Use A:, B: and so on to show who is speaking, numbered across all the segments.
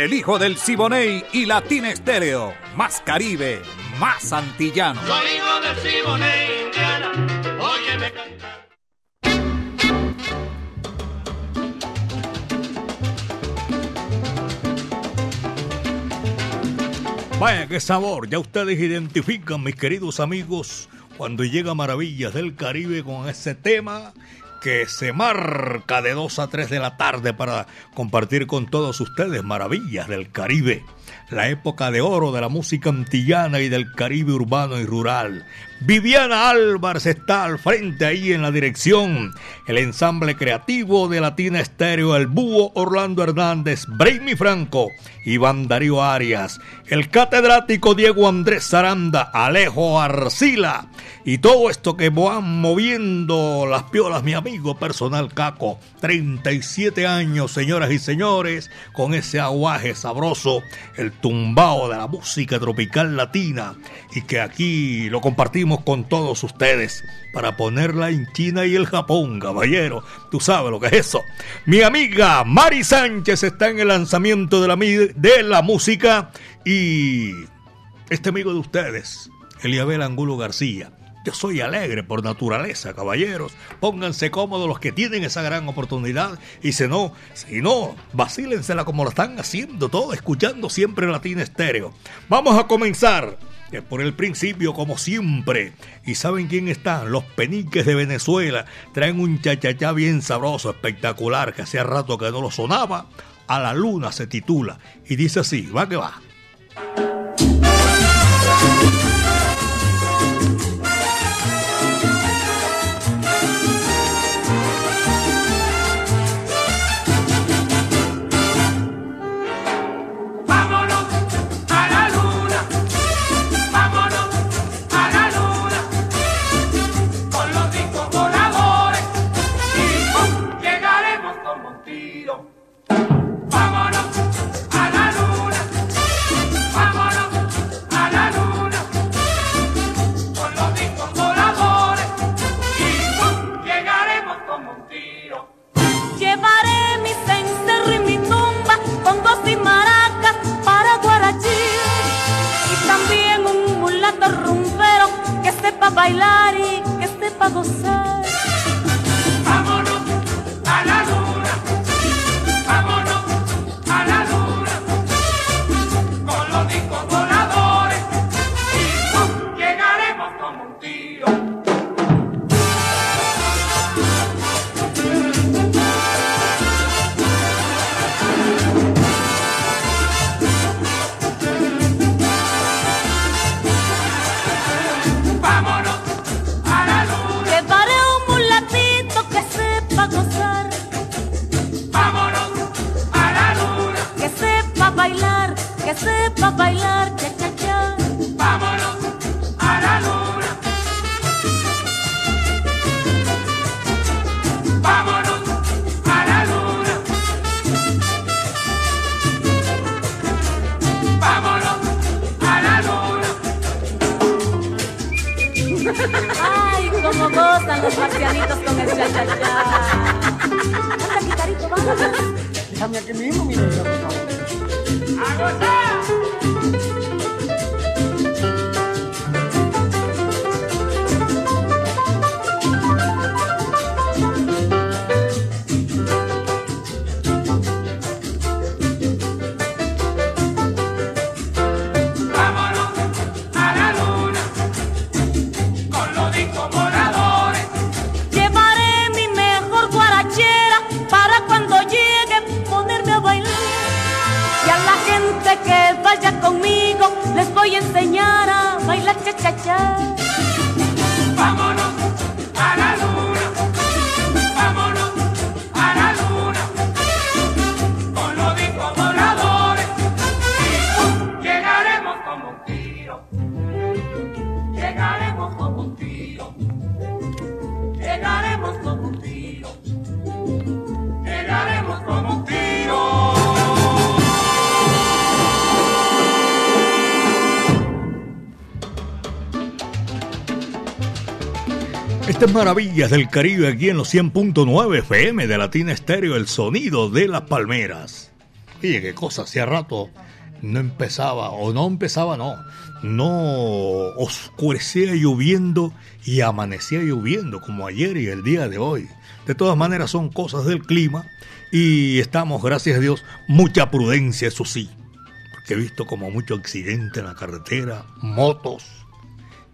A: el hijo del Siboney y Latín Estéreo. Más Caribe, más antillano.
B: Soy hijo del Siboney, Indiana. Óyeme cantar.
C: Vaya, qué sabor. Ya ustedes identifican, mis queridos amigos, cuando llega Maravillas del Caribe con ese tema que se marca de 2 a 3 de la tarde para compartir con todos ustedes maravillas del Caribe, la época de oro de la música antillana y del Caribe urbano y rural. Viviana Álvarez está al frente ahí en la dirección. El ensamble creativo de Latina Estéreo, el búho Orlando Hernández, Brainy Franco, Iván Darío Arias, el catedrático Diego Andrés Zaranda, Alejo Arcila y todo esto que van moviendo las piolas, mi amigo personal Caco. 37 años, señoras y señores, con ese aguaje sabroso, el tumbao de la música tropical latina y que aquí lo compartimos con todos ustedes para ponerla en China y el Japón, caballero. Tú sabes lo que es eso. Mi amiga Mari Sánchez está en el lanzamiento de la, de la música y este amigo de ustedes, Eliabel Angulo García. Yo soy alegre por naturaleza, caballeros. Pónganse cómodos los que tienen esa gran oportunidad. Y si no, si no, vacílensela como lo están haciendo todo, escuchando siempre Latina Estéreo. Vamos a comenzar por el principio, como siempre. ¿Y saben quién están? Los peniques de Venezuela. Traen un chachachá bien sabroso, espectacular, que hacía rato que no lo sonaba. A la luna se titula. Y dice así, va que va.
D: Bailar y que sepa gozar.
C: Maravillas del Caribe aquí en los 100.9 FM de Latina Estéreo, el sonido de las palmeras. Oye, qué cosa, hacía rato no empezaba, o no empezaba, no, no oscurecía lloviendo y amanecía lloviendo como ayer y el día de hoy. De todas maneras son cosas del clima y estamos, gracias a Dios, mucha prudencia, eso sí, porque he visto como mucho accidente en la carretera, motos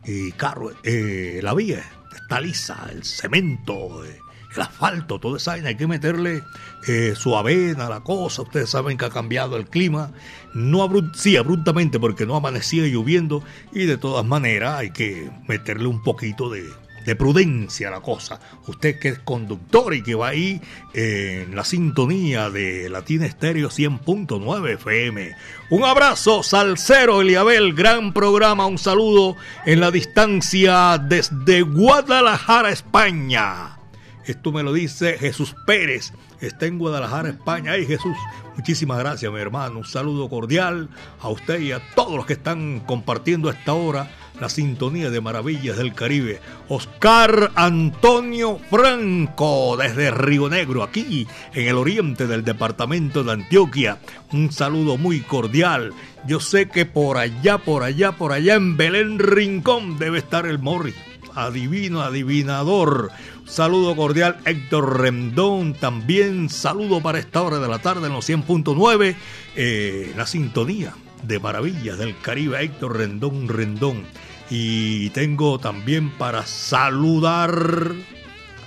C: y carros, eh, la vía el cemento, el asfalto, todo esa hay que meterle eh, su avena, la cosa. Ustedes saben que ha cambiado el clima, no sí, abruptamente porque no amanecía lloviendo. Y de todas maneras hay que meterle un poquito de, de prudencia la cosa. Usted que es conductor y que va ahí en la sintonía de Latina Estéreo 100.9 FM. Un abrazo, Salcero Eliabel, gran programa, un saludo en la distancia desde Guadalajara, España. Esto me lo dice Jesús Pérez. Está en Guadalajara, España. Ay, Jesús, muchísimas gracias, mi hermano. Un saludo cordial a usted y a todos los que están compartiendo a esta hora la sintonía de Maravillas del Caribe. Oscar Antonio Franco, desde Río Negro, aquí en el oriente del departamento de Antioquia. Un saludo muy cordial. Yo sé que por allá, por allá, por allá en Belén Rincón debe estar el Morri. Adivino, adivinador. Saludo cordial Héctor Rendón. También saludo para esta hora de la tarde en los 100.9. Eh, la sintonía de Maravillas del Caribe, Héctor Rendón Rendón. Y tengo también para saludar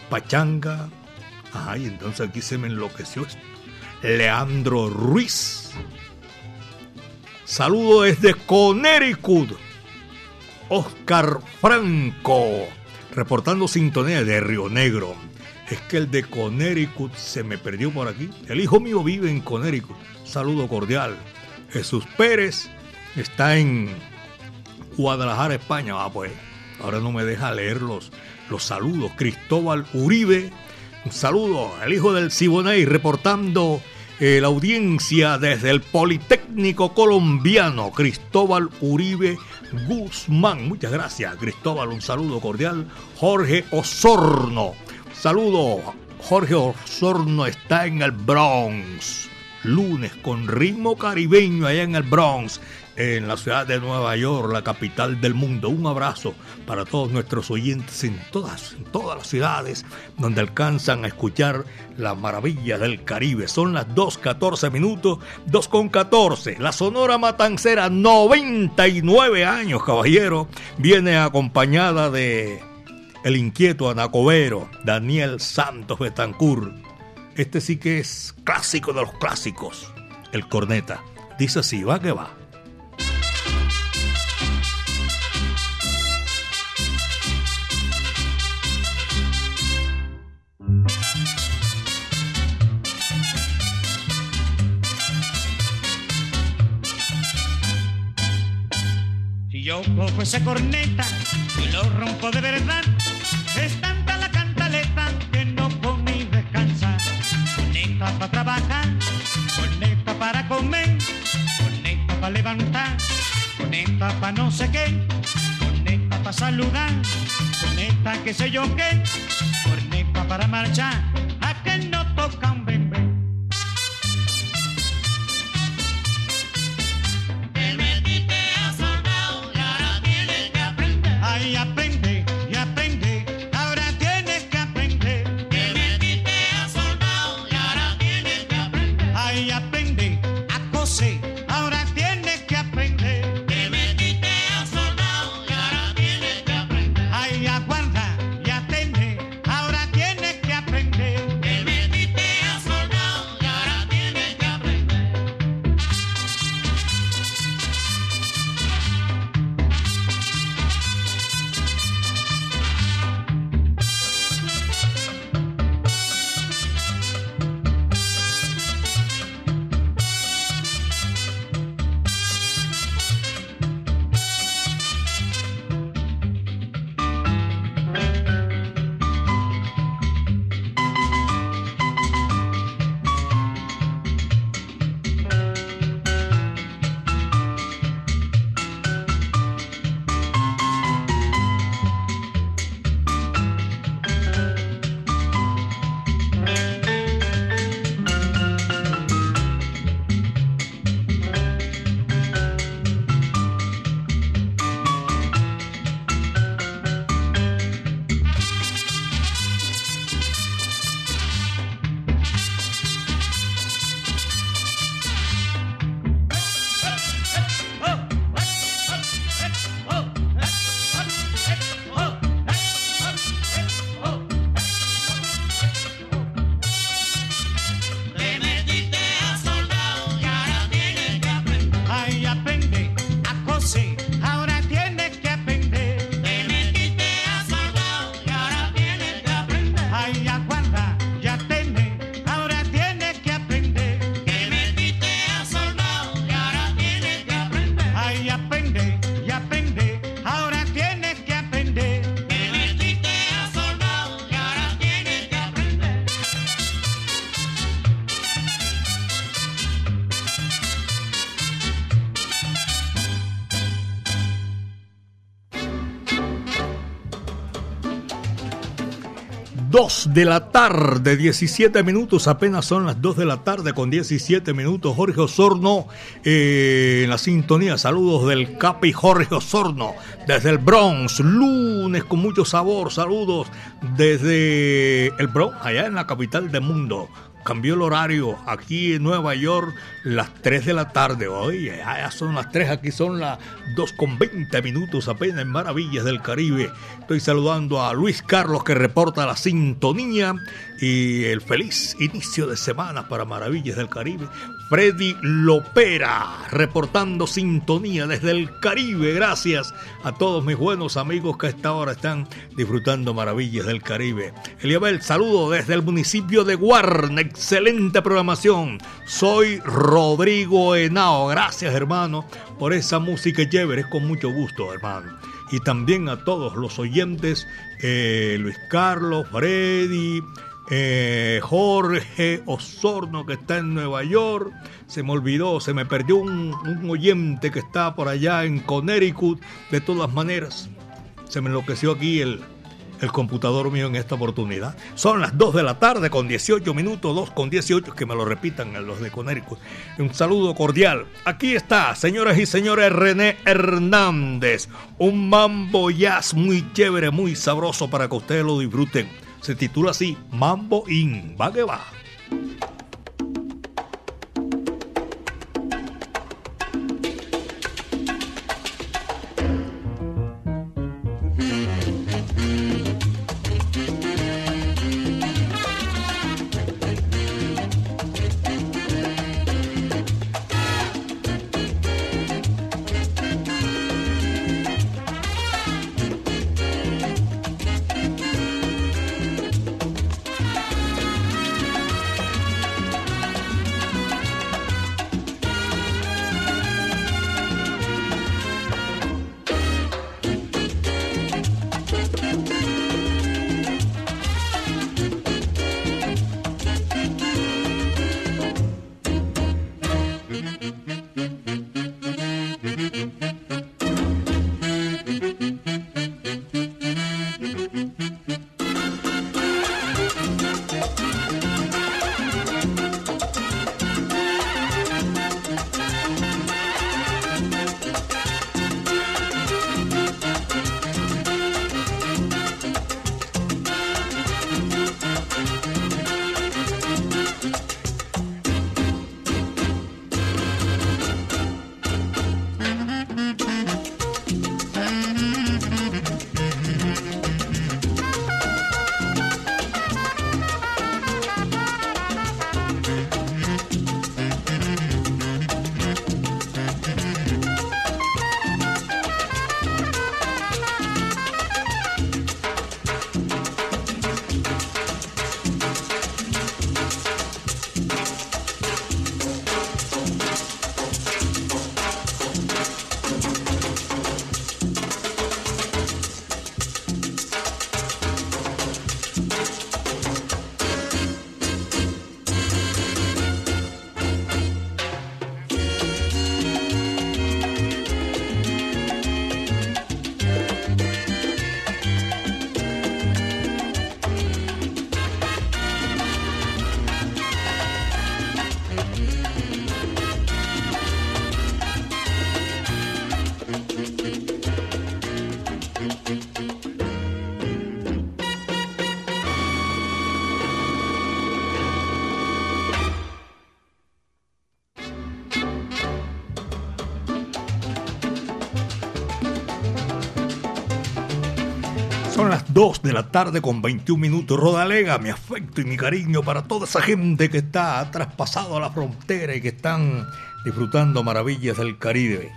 C: Pachanga. Ay, entonces aquí se me enloqueció esto. Leandro Ruiz. Saludo desde Connecticut. Oscar Franco. Reportando sintonía de Río Negro. Es que el de Connecticut se me perdió por aquí. El hijo mío vive en Connecticut. Saludo cordial. Jesús Pérez está en Guadalajara, España. Ah, pues, ahora no me deja leer los, los saludos. Cristóbal Uribe, un saludo al hijo del Siboney, reportando eh, la audiencia desde el Politécnico Colombiano, Cristóbal Uribe Guzmán. Muchas gracias, Cristóbal, un saludo cordial. Jorge Osorno, saludo. Jorge Osorno está en el Bronx. Lunes con ritmo caribeño allá en el Bronx en la ciudad de Nueva York, la capital del mundo. Un abrazo para todos nuestros oyentes en todas, en todas las ciudades donde alcanzan a escuchar la maravilla del Caribe. Son las 2.14 minutos, 2.14. La Sonora Matancera, 99 años, caballero, viene acompañada de el inquieto anacobero Daniel Santos Betancur. Este sí que es clásico de los clásicos, el corneta. Dice así, va que va.
E: Yo cojo esa corneta y lo rompo de verdad. Es tanta la cantaleta que no come y descansa. Corneta para trabajar, corneta para comer, corneta para levantar, corneta para no sé qué, corneta para saludar, corneta que sé yo qué, corneta para marchar, a que no toca un
C: 2 de la tarde, 17 minutos, apenas son las 2 de la tarde con 17 minutos. Jorge Osorno eh, en la sintonía. Saludos del Capi Jorge Osorno desde el Bronx. Lunes con mucho sabor. Saludos desde el Bronx, allá en la capital del mundo cambió el horario aquí en Nueva York las 3 de la tarde. Oye, ya son las 3, aquí son las 2 con 20 minutos apenas en Maravillas del Caribe. Estoy saludando a Luis Carlos que reporta la sintonía y el feliz inicio de semana para Maravillas del Caribe. Freddy Lopera reportando sintonía desde el Caribe. Gracias a todos mis buenos amigos que a esta hora están disfrutando Maravillas del Caribe. Eliabel, saludo desde el municipio de Guarna. Excelente programación. Soy Rodrigo Henao. Gracias, hermano, por esa música chévere. Es con mucho gusto, hermano. Y también a todos los oyentes, eh, Luis Carlos, Freddy, eh, Jorge Osorno que está en Nueva York. Se me olvidó, se me perdió un, un, oyente que está por allá en Connecticut. De todas maneras, se me enloqueció aquí el, el computador mío en esta oportunidad. Son las 2 de la tarde con 18 minutos, 2 con 18, que me lo repitan los de Connecticut. Un saludo cordial. Aquí está, señoras y señores, René Hernández. Un mambo jazz muy chévere, muy sabroso para que ustedes lo disfruten. Se titula así, Mambo In. Va que va. 2 de la tarde con 21 minutos. Rodalega, mi afecto y mi cariño para toda esa gente que está traspasado la frontera y que están disfrutando maravillas del Caribe.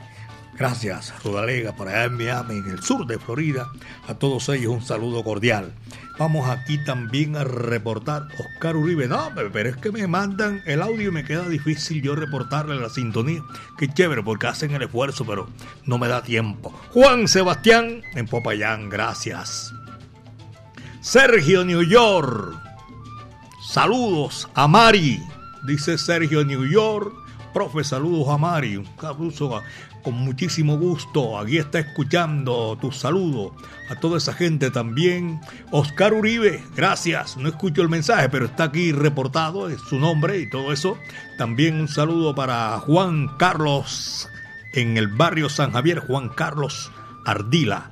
C: Gracias, Rodalega, por allá en Miami, en el sur de Florida. A todos ellos un saludo cordial. Vamos aquí también a reportar Oscar Uribe. No, pero es que me mandan el audio y me queda difícil yo reportarle la sintonía. Qué chévere, porque hacen el esfuerzo, pero no me da tiempo. Juan Sebastián en Popayán, gracias. Sergio New York. Saludos a Mari, dice Sergio New York. profe, saludos a Mari, un saludo con muchísimo gusto. Aquí está escuchando tu saludo a toda esa gente también. Oscar Uribe, gracias. No escucho el mensaje, pero está aquí reportado, es su nombre y todo eso. También un saludo para Juan Carlos en el barrio San Javier, Juan Carlos Ardila.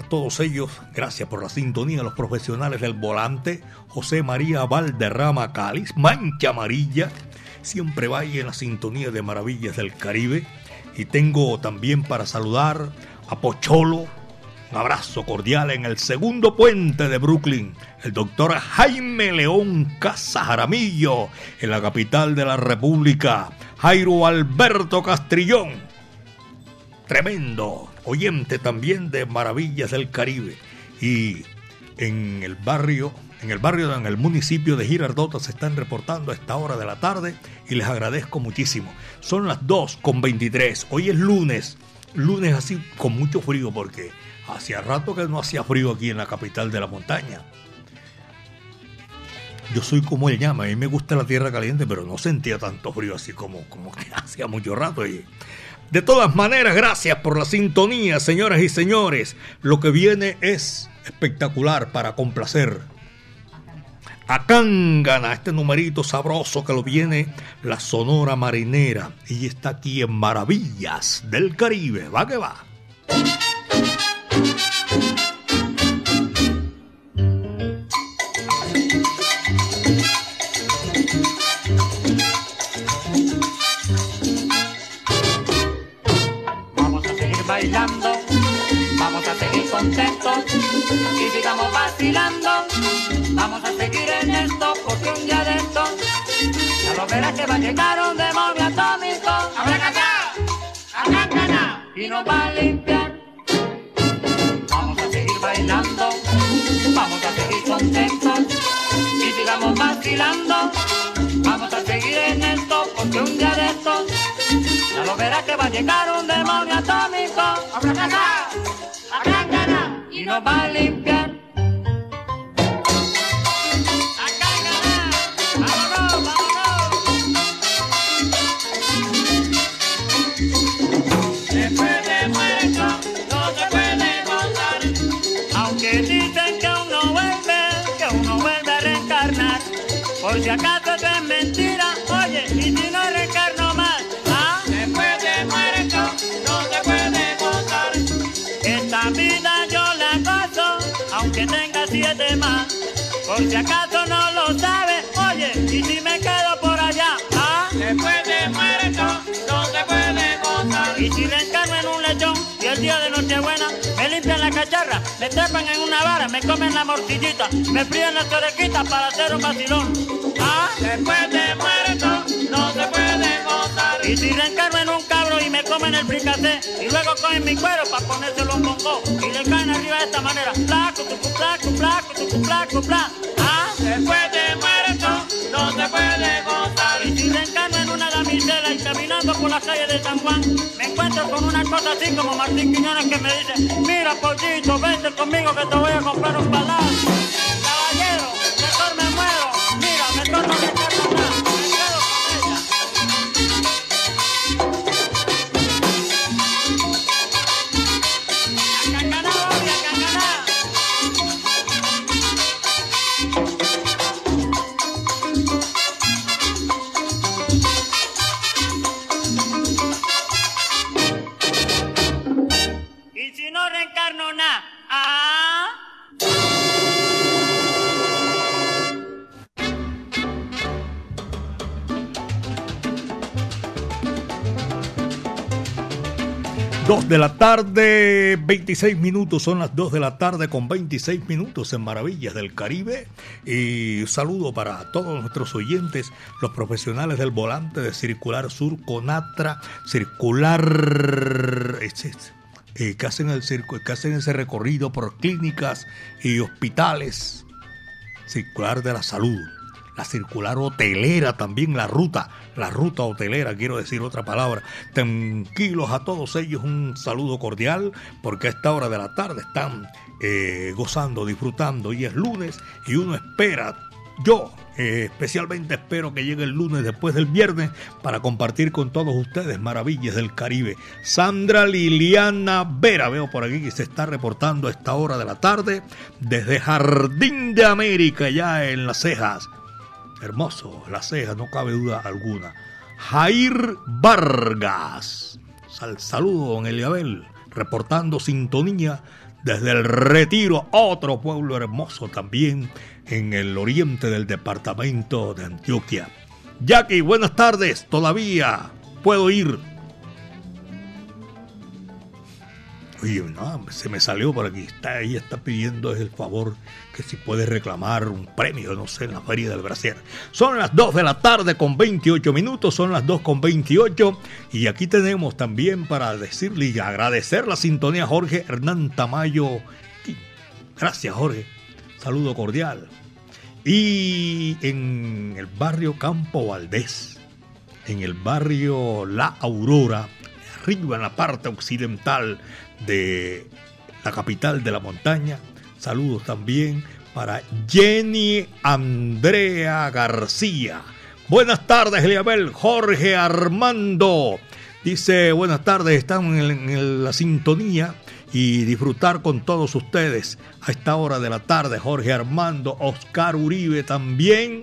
C: A todos ellos, gracias por la sintonía, los profesionales del volante, José María Valderrama Cáliz, Mancha Amarilla, siempre vaya en la sintonía de Maravillas del Caribe. Y tengo también para saludar a Pocholo, un abrazo cordial en el segundo puente de Brooklyn, el doctor Jaime León Casa Jaramillo, en la capital de la República, Jairo Alberto Castrillón, tremendo oyente también de Maravillas del Caribe. Y en el barrio, en el barrio, en el municipio de Girardota se están reportando a esta hora de la tarde y les agradezco muchísimo. Son las 2 con 23. Hoy es lunes, lunes así con mucho frío porque hacía rato que no hacía frío aquí en la capital de la montaña. Yo soy como él llama, a mí me gusta la tierra caliente, pero no sentía tanto frío así como, como que hacía mucho rato. Y de todas maneras, gracias por la sintonía, señoras y señores. Lo que viene es espectacular para complacer. A Cángana, este numerito sabroso que lo viene la Sonora Marinera y está aquí en Maravillas del Caribe. Va que va.
F: Vamos a seguir en esto porque un día de esto ya lo verás que va a llegar un demonio atómico. ¡Abracadá! ¡Abracadá! Y nos va a limpiar. Vamos a seguir bailando, vamos a seguir contentos y sigamos vacilando. Vamos a seguir en esto porque un día de esto ya lo verás que va a llegar un demonio atómico. ¡Abracadá! ¡Abracadá! Y nos va a limpiar. Por si acaso eso es mentira, oye, y si no reencarno más, ¿ah? Después de muerto no se puede gozar. Esta vida yo la gozo, aunque tenga siete más. Por si acaso no lo sabes, oye, y si me quedo por allá, ¿ah? Después de muerto no se puede gozar. Y si reencarno en un lechón y el día de Nochebuena limpian la cacharra, me trepan en una vara, me comen la morcillita, me fríen las orejitas para hacer un vacilón. ¿Ah? Después de muerto no se puede gozar. Y si reencarno en un cabro y me comen el fricasé y luego cogen mi cuero para ponérselo en bongo y le caen arriba de esta manera. Placo, placo, placo, placo, pla. ¿Ah? Después de muerto no se puede gozar. Damisela y caminando por las calles de San Juan, me encuentro con una cosa así como Martín Quiñones que me dice, mira pollito, vente conmigo que te voy a comprar un palacio.
C: De la tarde, 26 minutos, son las 2 de la tarde con 26 minutos en Maravillas del Caribe. Y saludo para todos nuestros oyentes, los profesionales del volante de Circular Sur, Conatra, Circular, eh, que, hacen el circo, que hacen ese recorrido por clínicas y hospitales. Circular de la Salud, la circular hotelera también, la ruta, la ruta hotelera, quiero decir otra palabra. Tranquilos a todos ellos, un saludo cordial, porque a esta hora de la tarde están eh, gozando, disfrutando, y es lunes, y uno espera Yo eh, especialmente espero que llegue el lunes después del viernes para compartir con todos ustedes maravillas del Caribe. Sandra Liliana Vera, veo por aquí que se está reportando a esta hora de la tarde desde Jardín de América, ya en Las Cejas. Hermoso, Las Cejas, no cabe duda alguna. Jair Vargas. Sal, saludo, don Eliabel, reportando sintonía desde el Retiro, otro pueblo hermoso también en el oriente del departamento de Antioquia. Jackie, buenas tardes, todavía puedo ir. Oye, no, se me salió por aquí. Está, ella está pidiendo el favor que si puede reclamar un premio, no sé, en la Feria del Brasil. Son las 2 de la tarde con 28 minutos, son las 2 con 28. Y aquí tenemos también para decirle y agradecer la sintonía Jorge Hernán Tamayo. Gracias, Jorge. Saludo cordial. Y en el barrio Campo Valdés, en el barrio La Aurora, arriba en la parte occidental de la capital de la montaña. Saludos también para Jenny Andrea García. Buenas tardes, Eliabel. Jorge Armando. Dice, buenas tardes, están en, en la sintonía y disfrutar con todos ustedes a esta hora de la tarde. Jorge Armando, Oscar Uribe también.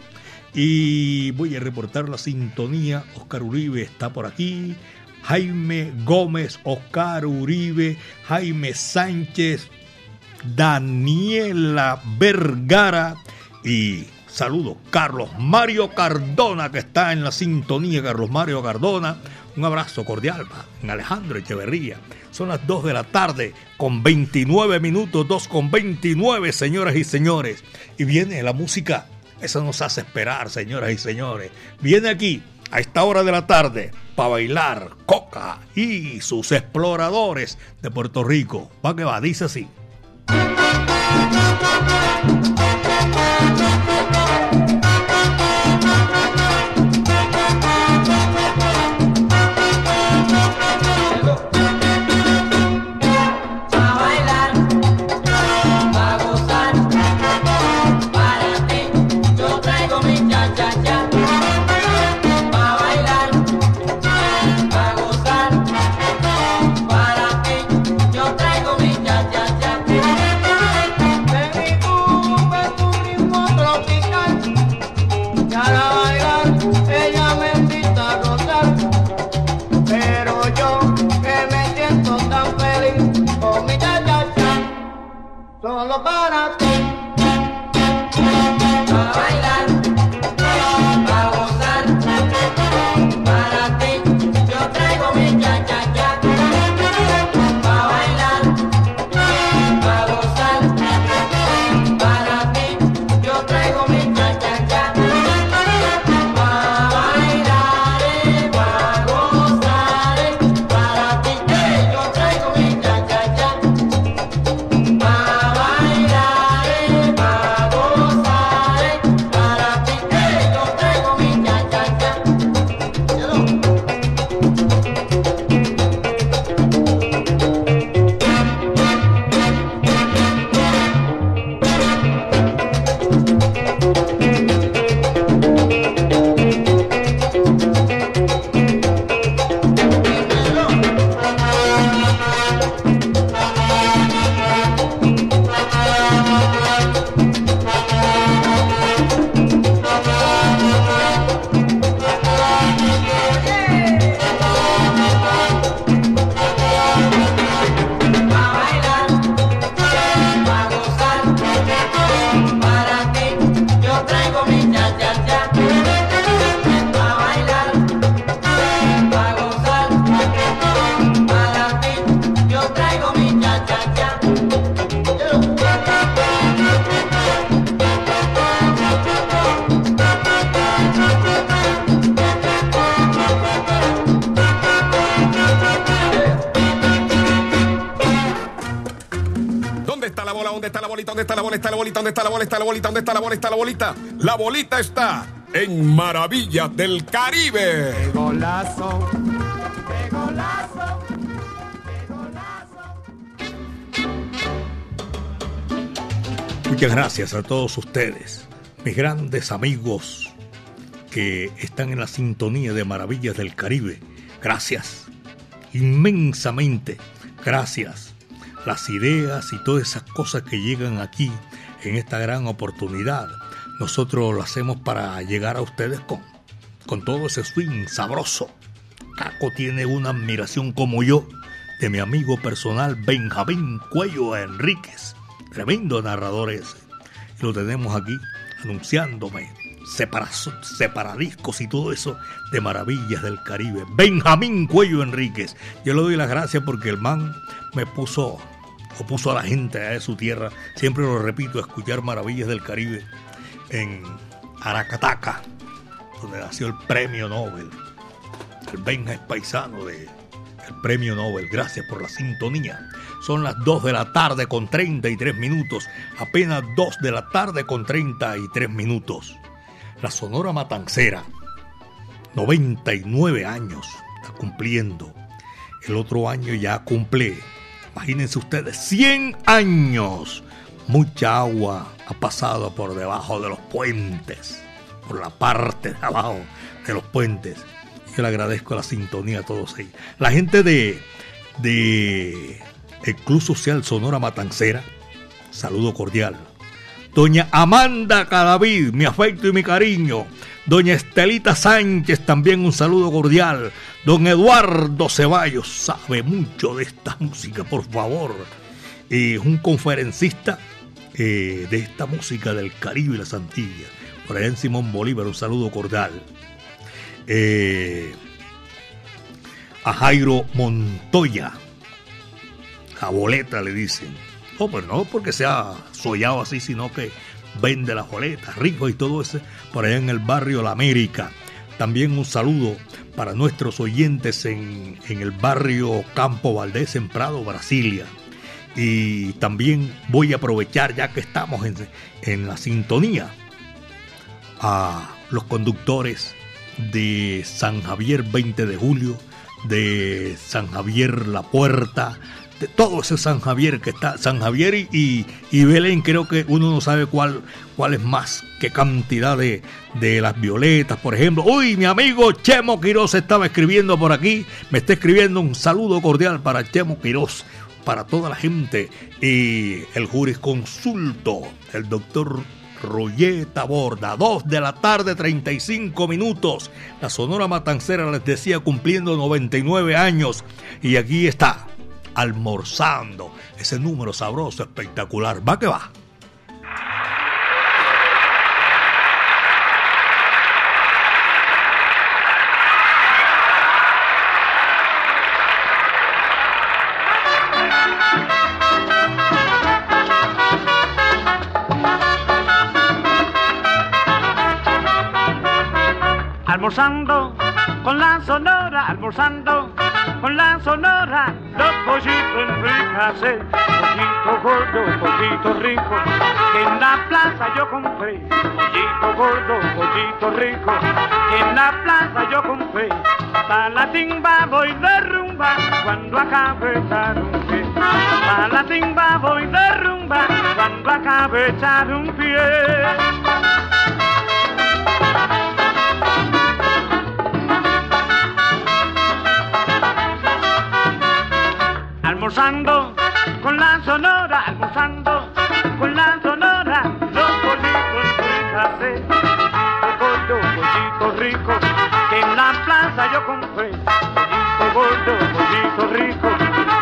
C: Y voy a reportar la sintonía. Oscar Uribe está por aquí. Jaime Gómez, Oscar Uribe, Jaime Sánchez, Daniela Vergara y saludo Carlos Mario Cardona que está en la sintonía, Carlos Mario Cardona. Un abrazo cordial para Alejandro Echeverría. Son las 2 de la tarde con 29 minutos, 2 con 29, señoras y señores. Y viene la música. Eso nos hace esperar, señoras y señores. Viene aquí a esta hora de la tarde para bailar Coca y sus exploradores de Puerto Rico. Va que va, dice así.
G: La bolita está en Maravilla del Caribe. ¡Qué golazo! ¡Qué golazo!
C: ¡Qué golazo! Muchas gracias a todos ustedes. mis grandes amigos que están en la sintonía de Maravillas del Caribe. Gracias, inmensamente, gracias. Las ideas y todas esas cosas que llegan aquí en esta gran oportunidad, nosotros lo hacemos para llegar a ustedes con, con todo ese swing sabroso. Caco tiene una admiración como yo de mi amigo personal Benjamín Cuello Enríquez, tremendo narrador ese. Lo tenemos aquí anunciándome separadiscos y todo eso de maravillas del Caribe. Benjamín Cuello Enríquez. Yo le doy las gracias porque el man me puso o puso a la gente de su tierra, siempre lo repito, escuchar maravillas del Caribe en Aracataca, donde nació el premio Nobel. El Benja es paisano de el premio Nobel. Gracias por la sintonía. Son las 2 de la tarde con 33 minutos. Apenas 2 de la tarde con 33 minutos. La Sonora Matancera, 99 años, está cumpliendo. El otro año ya cumple, imagínense ustedes, 100 años. Mucha agua ha pasado por debajo de los puentes, por la parte de abajo de los puentes. Yo le agradezco la sintonía a todos ellos. La gente de, de el Club Social Sonora Matancera, saludo cordial. Doña Amanda Cadavid, mi afecto y mi cariño. Doña Estelita Sánchez, también un saludo cordial. Don Eduardo Ceballos, sabe mucho de esta música, por favor. Es un conferencista eh, de esta música del Caribe y las Antillas. Por allá en Simón Bolívar, un saludo cordial. Eh, a Jairo Montoya. La boleta le dicen. No, pues no porque sea sollado así, sino que vende las boletas, rico y todo eso, por allá en el barrio La América. También un saludo para nuestros oyentes en, en el barrio Campo Valdés, en Prado, Brasilia. Y también voy a aprovechar, ya que estamos en, en la sintonía, a los conductores de San Javier 20 de julio, de San Javier La Puerta, de todo ese San Javier que está, San Javier y, y, Belén, creo que uno no sabe cuál, cuál es más, qué cantidad de, de las violetas, por ejemplo. Uy, mi amigo Chemo Quiroz estaba escribiendo por aquí, me está escribiendo un saludo cordial para Chemo Quiroz, para toda la gente y el jurisconsulto, el doctor Rolleta Borda, 2 de la tarde, 35 minutos. La Sonora Matancera les decía cumpliendo 99 años. Y aquí está, almorzando. Ese número sabroso, espectacular. Va que va.
E: almorzando con la sonora, almorzando con la sonora, los pollitos en pollito gordo, pollito rico, que en la plaza yo compré, pollito gordo, pollito rico, que en la plaza yo compré, para la timba voy de rumba, cuando acabe pie, para la timba voy de rumba, cuando acabe echar un pie. Almorzando con la sonora, almorzando con la sonora, los pollitos fricase, gordo, pollito rico, que en la plaza yo compré, pollito gordo, pollito rico,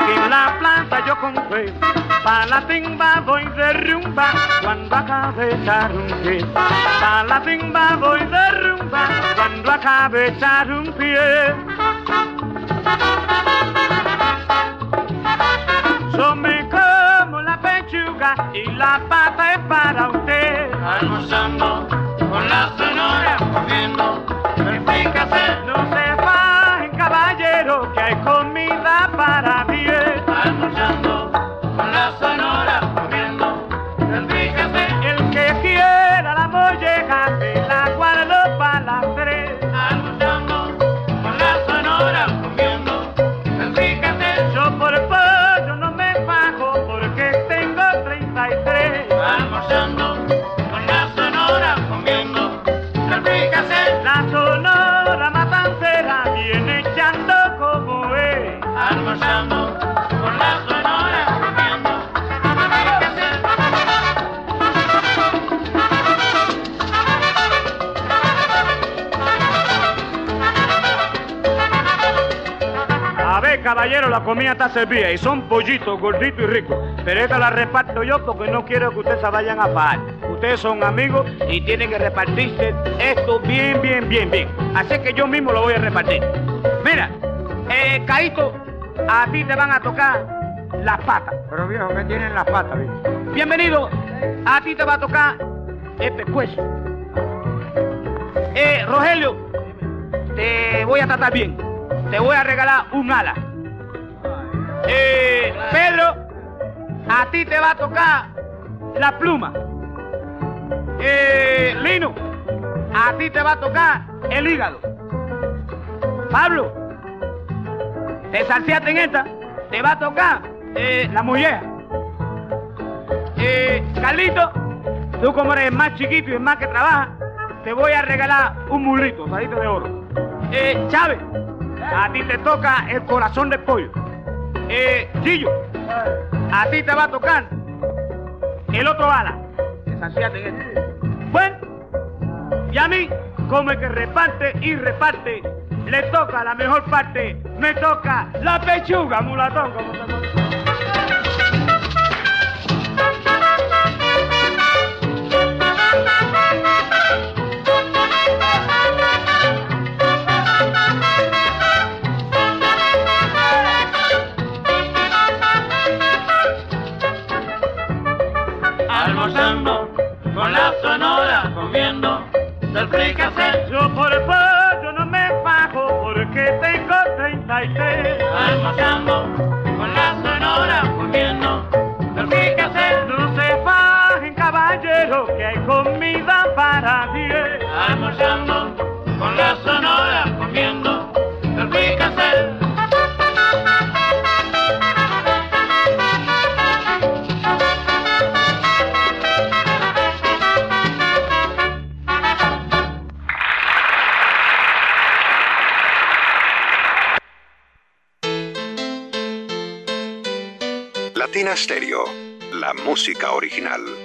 E: que en la plaza yo compré, pa' la timba voy de rumba, cuando acabe pie, pa' la timba voy de rumba, cuando acabe pie. Yo como la pechuga y la pata es para usted.
B: Almorzando con la sonora, comiendo fíjate.
E: No comida está servida y son pollitos, gorditos y ricos. Pero esta la reparto yo porque no quiero que ustedes se vayan a pagar. Ustedes son amigos y tienen que repartirse esto bien, bien, bien, bien. Así que yo mismo lo voy a repartir. Mira, eh, Caito, a ti te van a tocar las patas. Pero viejo, ¿qué tienen las patas, viejo? Bienvenido, a ti te va a tocar el pescuezo. Eh, Rogelio, te voy a tratar bien. Te voy a regalar un ala. Eh, Pedro, a ti te va a tocar la pluma. Eh, Lino, a ti te va a tocar el hígado. Pablo, te salteaste en esta, te va a tocar eh, la molleja. Eh, Carlito, tú como eres el más chiquito y el más que trabaja, te voy a regalar un mulito, salito de oro. Eh, Chávez, a ti te toca el corazón de pollo. Eh, Gillo, a ti te va a tocar el otro ala. Desacíate en este. Bueno, y a mí, como el que reparte y reparte, le toca la mejor parte, me toca la pechuga, mulatón. Como
B: Con la sonora comiendo del fricassé.
H: Latina Stereo, la música original.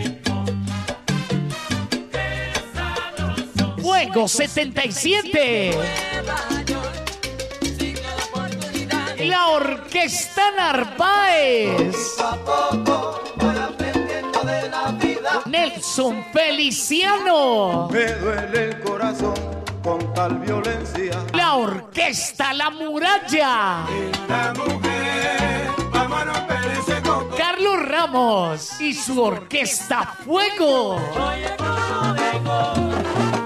I: Fuego 77. La Orquesta Narváez. Nelson Feliciano.
J: Me duele el corazón con tal violencia.
I: La Orquesta La Muralla. Carlos Ramos y su Orquesta Fuego.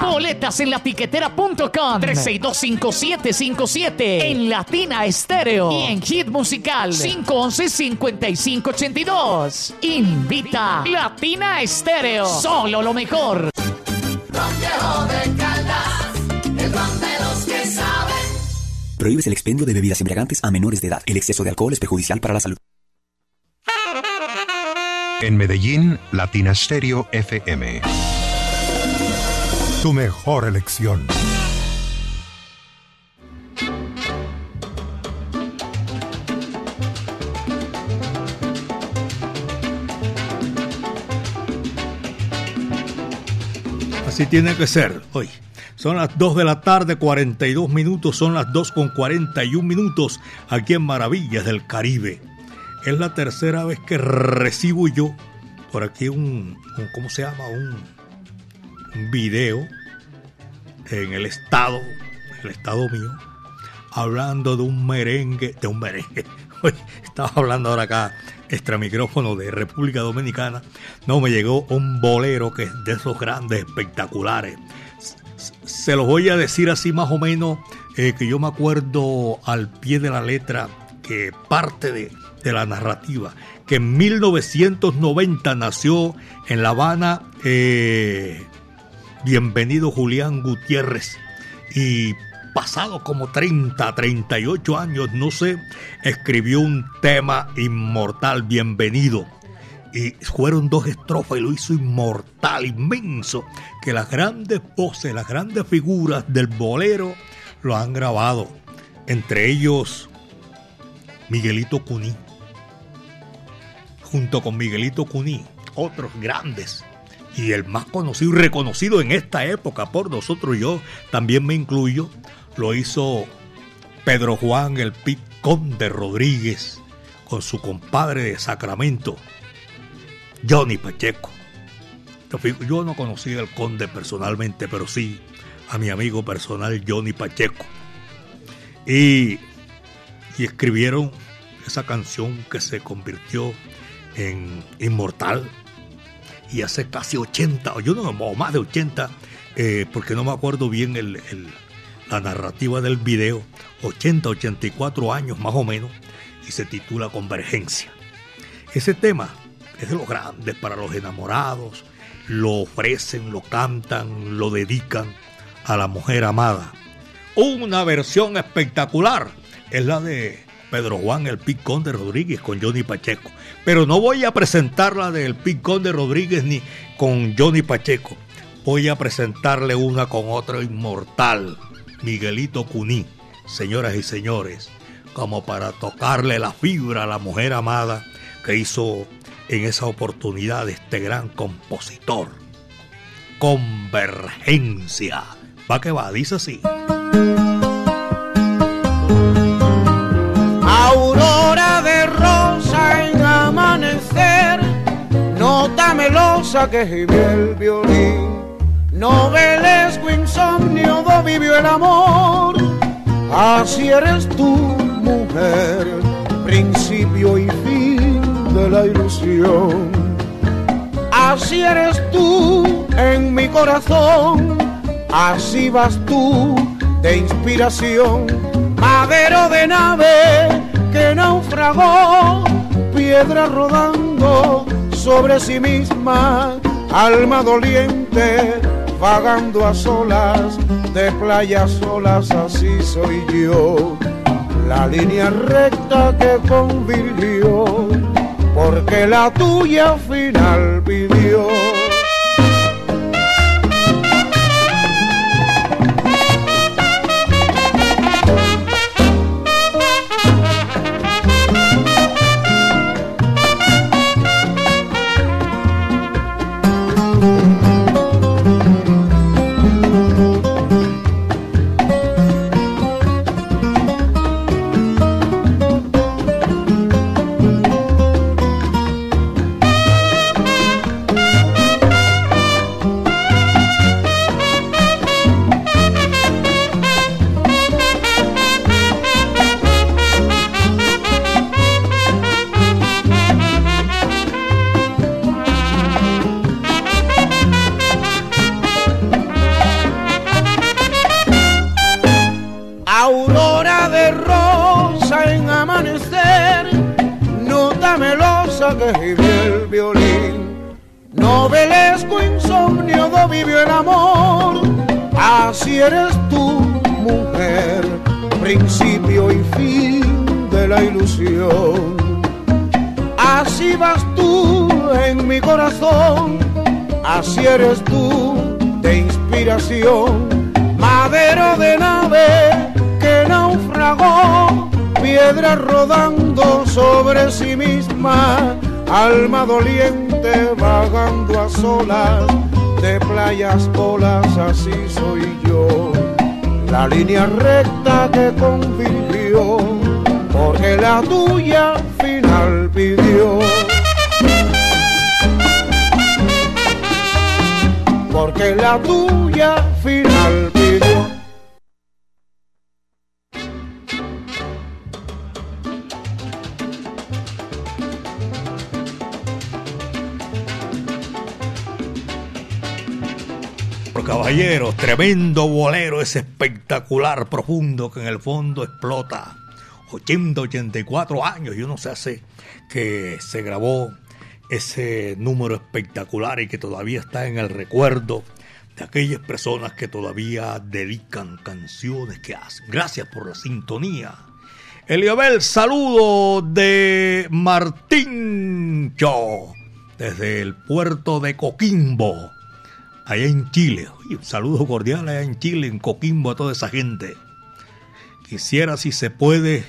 I: Boletas en latiquetera.com 3625757 en Latina Estéreo y en Hit Musical 511-5582. Invita Latina Estéreo. Solo lo mejor.
K: Prohíbes el expendio de bebidas embriagantes a menores de edad. El exceso de alcohol es perjudicial para la salud.
H: En Medellín, Latina Stereo FM. Tu mejor elección.
C: Así tiene que ser. Hoy Son las 2 de la tarde, 42 minutos, son las 2 con 41 minutos aquí en Maravillas del Caribe. Es la tercera vez que recibo yo por aquí un, un ¿cómo se llama? Un video en el estado, el estado mío, hablando de un merengue, de un merengue. Estaba hablando ahora acá, extra micrófono de República Dominicana. No, me llegó un bolero que es de esos grandes, espectaculares. Se los voy a decir así más o menos, eh, que yo me acuerdo al pie de la letra que parte de, de la narrativa, que en 1990 nació en La Habana eh, Bienvenido Julián Gutiérrez y pasado como 30, 38 años, no sé, escribió un tema inmortal, Bienvenido. Y fueron dos estrofas y lo hizo inmortal, inmenso, que las grandes voces, las grandes figuras del bolero lo han grabado. Entre ellos, Miguelito Cuní. Junto con Miguelito Cuní, otros grandes y el más conocido y reconocido en esta época por nosotros, yo también me incluyo, lo hizo Pedro Juan el Picón de Rodríguez con su compadre de Sacramento, Johnny Pacheco. Yo no conocí al conde personalmente, pero sí a mi amigo personal Johnny Pacheco. Y, y escribieron esa canción que se convirtió en inmortal y hace casi 80, yo no, o más de 80, eh, porque no me acuerdo bien el, la narrativa del video, 80, 84 años más o menos, y se titula Convergencia. Ese tema es de los grandes para los enamorados, lo ofrecen, lo cantan, lo dedican a la mujer amada. Una versión espectacular es la de Pedro Juan el Picón de Rodríguez con Johnny Pacheco. Pero no voy a presentar la del Picón de Rodríguez ni con Johnny Pacheco. Voy a presentarle una con otro inmortal, Miguelito Cuní, señoras y señores, como para tocarle la fibra a la mujer amada que hizo en esa oportunidad este gran compositor. Convergencia. Va que va, dice así.
L: Que gime el violín. Novelesco insomnio do vivió el amor, así eres tú, mujer, principio y fin de la ilusión. Así eres tú en mi corazón, así vas tú de inspiración, madero de nave que naufragó, piedra rodando sobre sí misma, alma doliente vagando a solas, de playas solas, así soy yo. La línea recta que convirtió, porque la tuya final pidió.
C: Caballeros, tremendo bolero, ese espectacular, profundo que en el fondo explota. 80, 84 años, yo no sé hace que se grabó ese número espectacular y que todavía está en el recuerdo de aquellas personas que todavía dedican canciones que hacen. Gracias por la sintonía. Eliabel, saludo de Martín Cho, desde el puerto de Coquimbo allá en Chile. un saludo cordial allá en Chile, en Coquimbo, a toda esa gente. Quisiera, si se puede.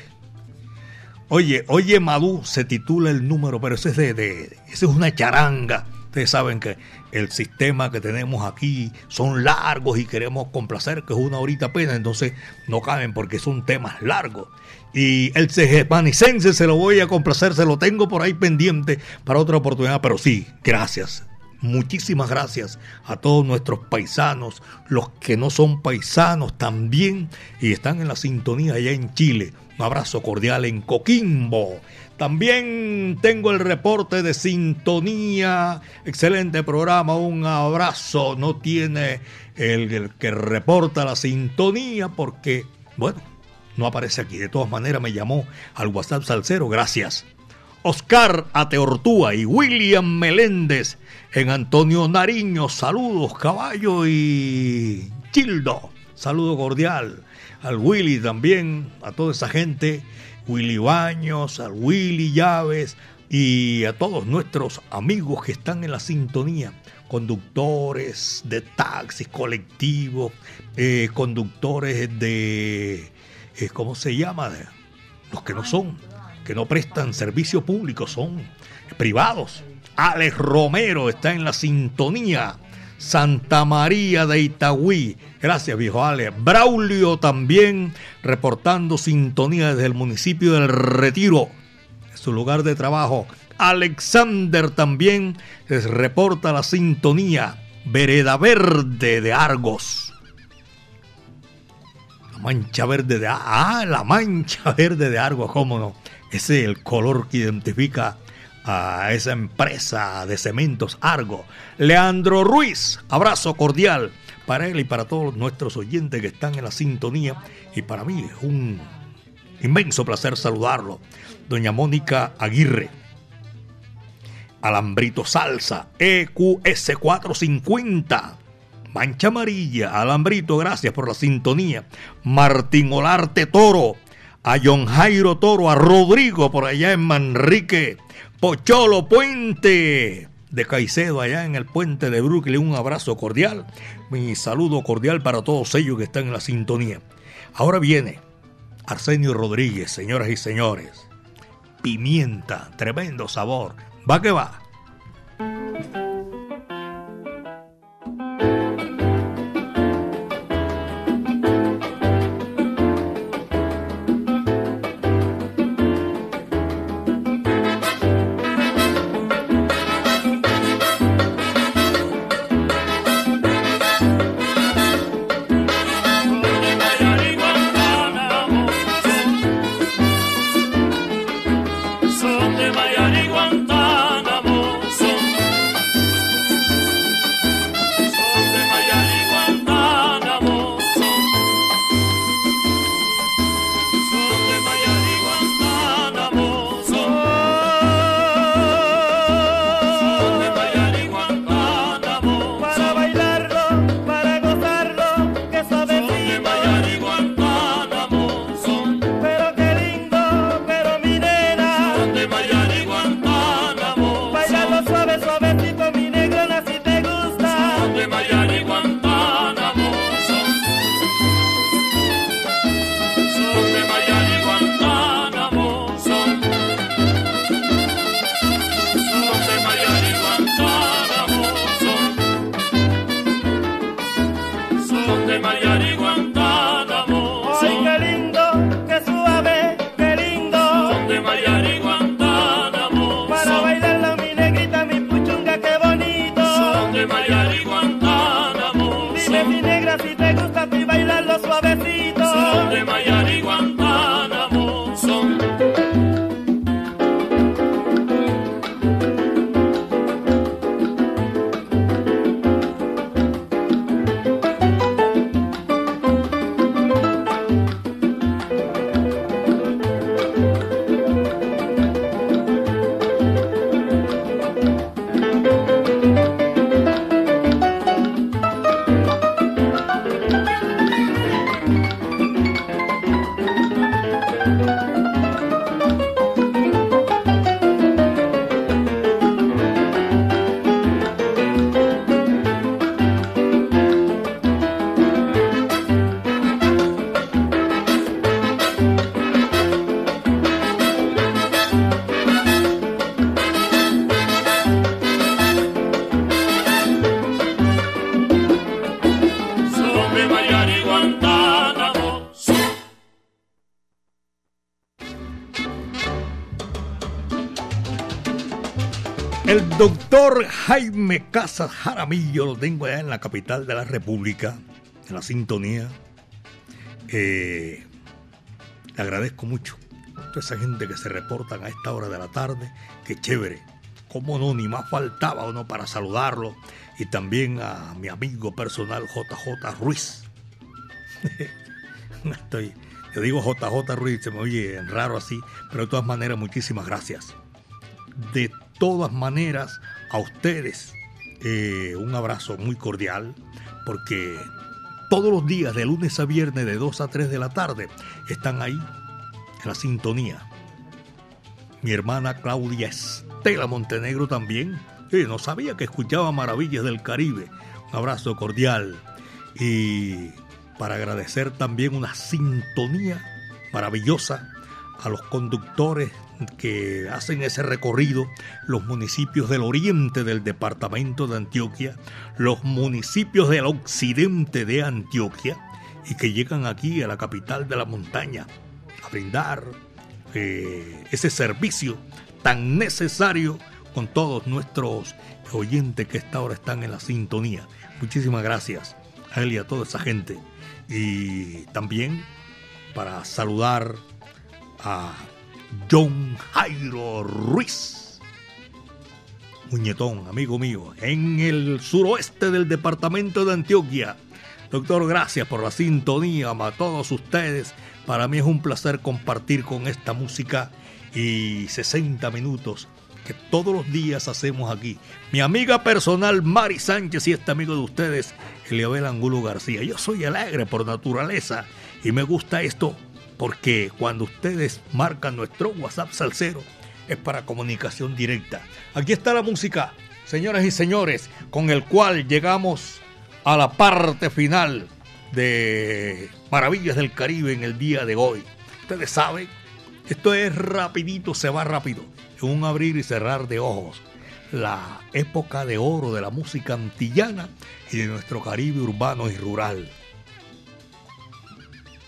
C: Oye, oye, Madú se titula el número, pero ese es de, de ese es una charanga. Ustedes saben que el sistema que tenemos aquí son largos y queremos complacer, que es una horita pena, entonces no caben porque son temas largos. Y el cejepanicense se lo voy a complacer, se lo tengo por ahí pendiente para otra oportunidad, pero sí, gracias. Muchísimas gracias a todos nuestros paisanos, los que no son paisanos también y están en la sintonía allá en Chile. Un abrazo cordial en Coquimbo. También tengo el reporte de sintonía. Excelente programa. Un abrazo. No tiene el, que reporta la sintonía porque, bueno, no aparece aquí. De todas maneras me llamó al WhatsApp Salcero. Gracias. Oscar Ateortúa y William Meléndez en Antonio Nariño. Saludos, caballo y Childo. Saludo cordial al Willy también, a toda esa gente. Willy Baños, al Willy Llaves y a todos nuestros amigos que están en la sintonía. Conductores de taxis colectivos, eh, conductores de, eh, ¿cómo se llama? Los que no son que no prestan servicio público, son privados. Alex Romero está en la sintonía. Santa María de Itagüí. Gracias, viejo Alex. Braulio también reportando sintonía desde el municipio del Retiro, su lugar de trabajo. Alexander también les reporta la sintonía. Vereda Verde de Argos. La mancha verde de Ah, la mancha verde de Argos, cómo no. Ese es el color que identifica a esa empresa de cementos Argo. Leandro Ruiz, abrazo cordial para él y para todos nuestros oyentes que están en la sintonía. Y para mí es un inmenso placer saludarlo. Doña Mónica Aguirre. Alambrito Salsa, EQS 450. Mancha Amarilla, Alambrito, gracias por la sintonía. Martín Olarte Toro, a John Jairo Toro, a Rodrigo por allá en Manrique, Pocholo Puente de Caicedo allá en el puente de Brooklyn. Un abrazo cordial, mi saludo cordial para todos ellos que están en la sintonía. Ahora viene Arsenio Rodríguez, señoras y señores. Pimienta, tremendo sabor. Va que va. Monday, Jaime Casas Jaramillo lo tengo allá en la capital de la República, en la sintonía. Eh, le agradezco mucho a toda esa gente que se reportan a esta hora de la tarde. Qué chévere. Cómo no, ni más faltaba uno para saludarlo. Y también a mi amigo personal JJ Ruiz. Estoy, yo digo JJ Ruiz, se me oye raro así, pero de todas maneras, muchísimas gracias. De todas maneras, a ustedes eh, un abrazo muy cordial, porque todos los días, de lunes a viernes, de 2 a 3 de la tarde, están ahí en la sintonía. Mi hermana Claudia Estela Montenegro también. No sabía que escuchaba Maravillas del Caribe. Un abrazo cordial. Y para agradecer también una sintonía maravillosa a los conductores que hacen ese recorrido, los municipios del oriente del departamento de Antioquia, los municipios del occidente de Antioquia y que llegan aquí a la capital de la montaña a brindar eh, ese servicio tan necesario con todos nuestros oyentes que esta hora están en la sintonía. Muchísimas gracias a él y a toda esa gente. Y también para saludar a John Jairo Ruiz, muñetón, amigo mío, en el suroeste del departamento de Antioquia. Doctor, gracias por la sintonía a todos ustedes. Para mí es un placer compartir con esta música y 60 minutos que todos los días hacemos aquí. Mi amiga personal Mari Sánchez y este amigo de ustedes, Eliabel Angulo García. Yo soy alegre por naturaleza y me gusta esto porque cuando ustedes marcan nuestro WhatsApp salsero es para comunicación directa. Aquí está la música, señoras y señores, con el cual llegamos a la parte final de Maravillas del Caribe en el día de hoy. Ustedes saben, esto es rapidito, se va rápido, en un abrir y cerrar de ojos. La época de oro de la música antillana y de nuestro Caribe urbano y rural.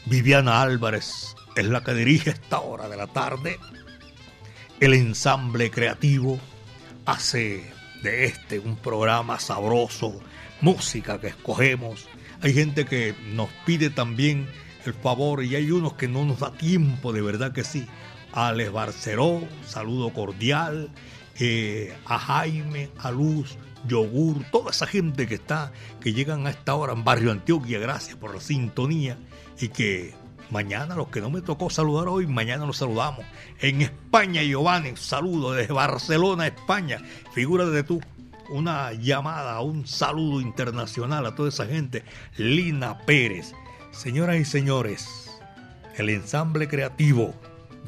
C: Viviana Álvarez es la que dirige esta hora de la tarde. El ensamble creativo hace de este un programa sabroso, música que escogemos. Hay gente que nos pide también el favor y hay unos que no nos da tiempo, de verdad que sí. Alex Barceró, saludo cordial. Eh, a Jaime, a Luz, Yogur, toda esa gente que está, que llegan a esta hora en Barrio Antioquia, gracias por la sintonía y que mañana, los que no me tocó saludar hoy, mañana los saludamos. En España, Giovanni, saludo desde Barcelona, España. Figúrate tú, una llamada, un saludo internacional a toda esa gente. Lina Pérez. Señoras y señores, el ensamble creativo,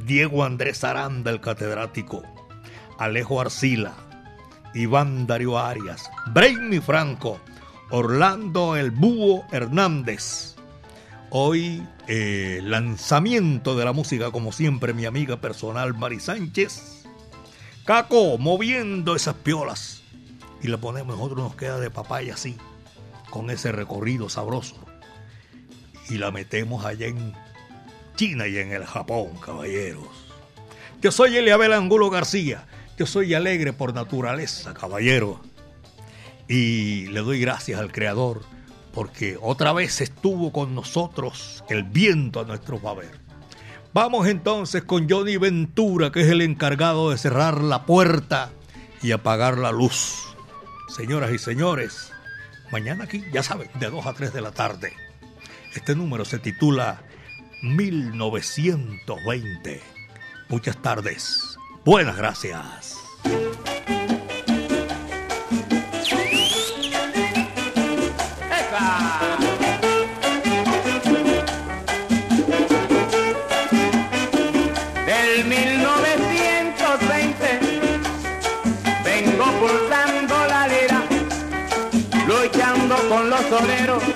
C: Diego Andrés Aranda, el catedrático, Alejo Arcila, Iván Darío Arias, Brainy Franco, Orlando El Búho Hernández. Hoy eh, lanzamiento de la música, como siempre, mi amiga personal Mari Sánchez. Caco, moviendo esas piolas. Y le ponemos, nosotros nos queda de papaya así, con ese recorrido sabroso. Y la metemos allá en China y en el Japón, caballeros. Yo soy Eliabel Angulo García. Yo soy alegre por naturaleza, caballero. Y le doy gracias al Creador porque otra vez estuvo con nosotros el viento a nuestro favor. Vamos entonces con Johnny Ventura, que es el encargado de cerrar la puerta y apagar la luz. Señoras y señores, mañana aquí, ya saben, de 2 a 3 de la tarde. Este número se titula 1920. Muchas tardes. Buenas gracias.
M: Con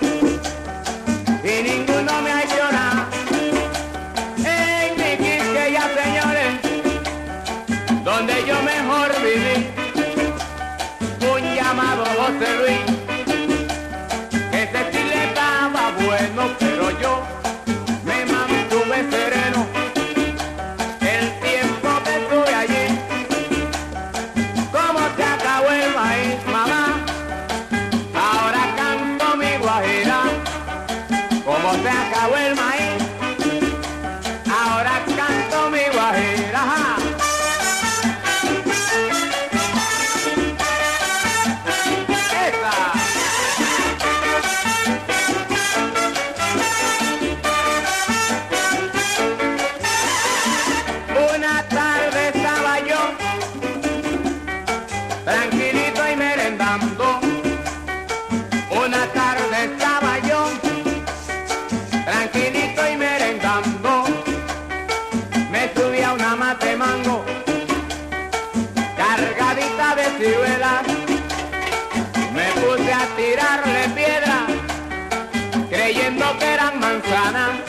M: eran manzanas.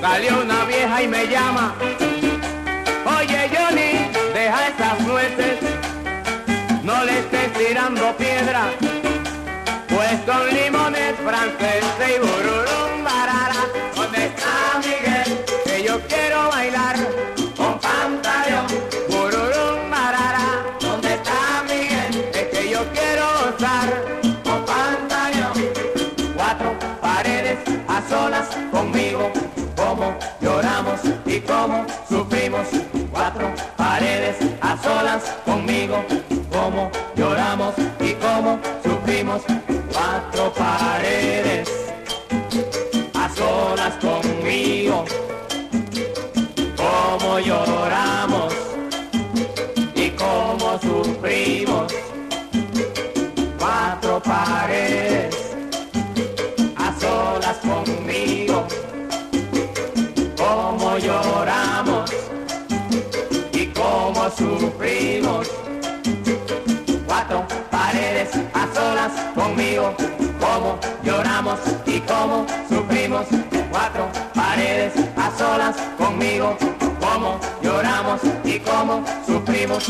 M: Salió una vieja y me llama, oye Johnny, deja esas nueces, no le estés tirando piedra, sufrimos. Cuatro paredes a solas conmigo. Como lloramos y como sufrimos. Cuatro paredes a solas conmigo. Como lloramos y como sufrimos.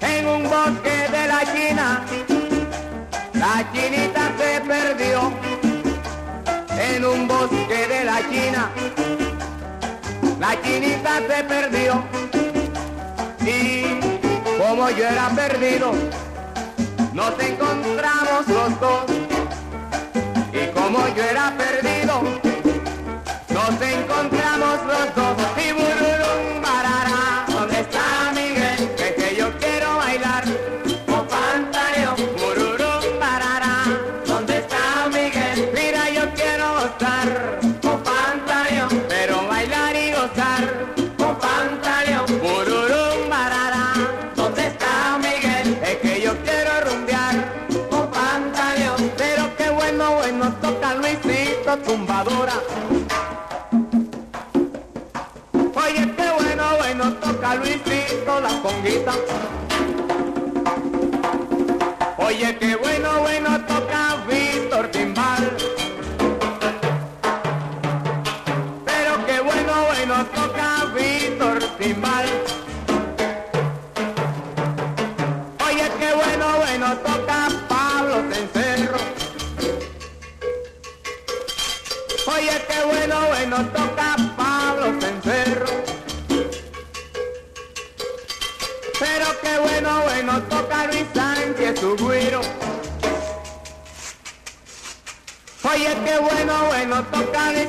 M: En un bosque de la China, la chinita se perdió. En un bosque de la China, la chinita se perdió. Y como yo era perdido, nos encontramos los dos. Y como yo era perdido, nos encontramos los dos.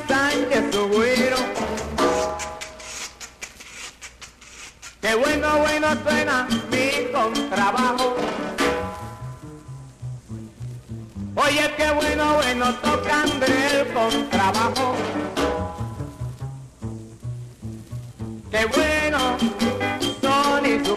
M: Sánchez su güiro. Qué bueno, bueno suena mi contrabajo. Oye, qué bueno, bueno toca André el contrabajo. Qué bueno Sony su